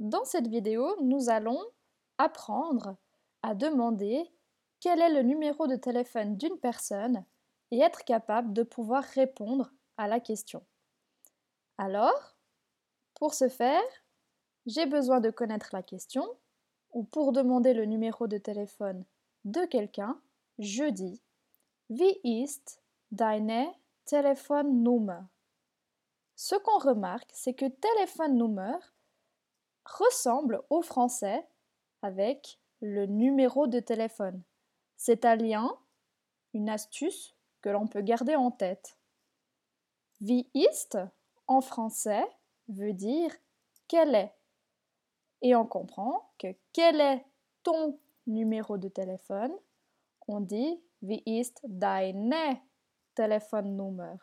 Dans cette vidéo, nous allons apprendre à demander quel est le numéro de téléphone d'une personne et être capable de pouvoir répondre à la question. Alors, pour ce faire, j'ai besoin de connaître la question ou pour demander le numéro de téléphone de quelqu'un, je dis Wie ist deine Telefonnummer? Ce qu'on remarque, c'est que Telefonnummer ressemble au français avec le numéro de téléphone. C'est un lien, une astuce que l'on peut garder en tête. Wie ist en français veut dire quel est. Et on comprend que quel est ton numéro de téléphone? On dit Wie ist deine Telefonnummer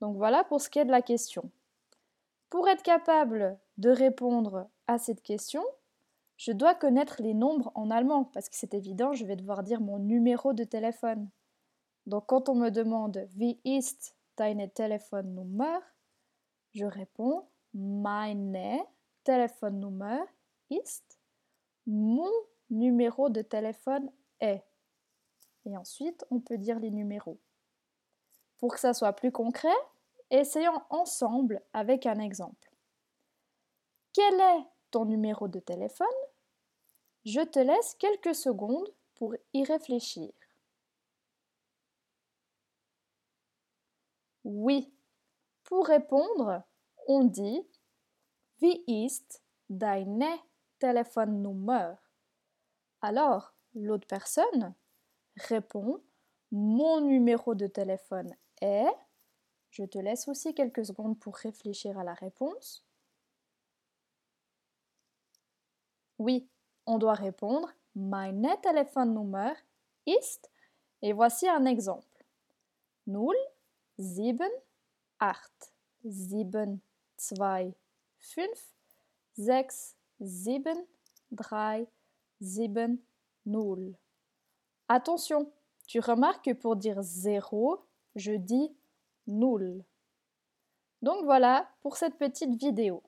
Donc voilà pour ce qui est de la question. Pour être capable de répondre à cette question, je dois connaître les nombres en allemand parce que c'est évident, je vais devoir dire mon numéro de téléphone. Donc quand on me demande Wie ist deine Telefonnummer, je réponds Meine Telefonnummer ist. Mon numéro de téléphone est. Et ensuite, on peut dire les numéros. Pour que ça soit plus concret, Essayons ensemble avec un exemple. Quel est ton numéro de téléphone? Je te laisse quelques secondes pour y réfléchir. Oui. Pour répondre, on dit Wie ist deine Telefonnummer? Alors, l'autre personne répond Mon numéro de téléphone est je te laisse aussi quelques secondes pour réfléchir à la réponse. Oui, on doit répondre Meine Telefonnummer ist et voici un exemple. 0 7 8 7 2 5 6 7 3 7 0. Attention, tu remarques que pour dire 0, je dis nul. Donc voilà pour cette petite vidéo.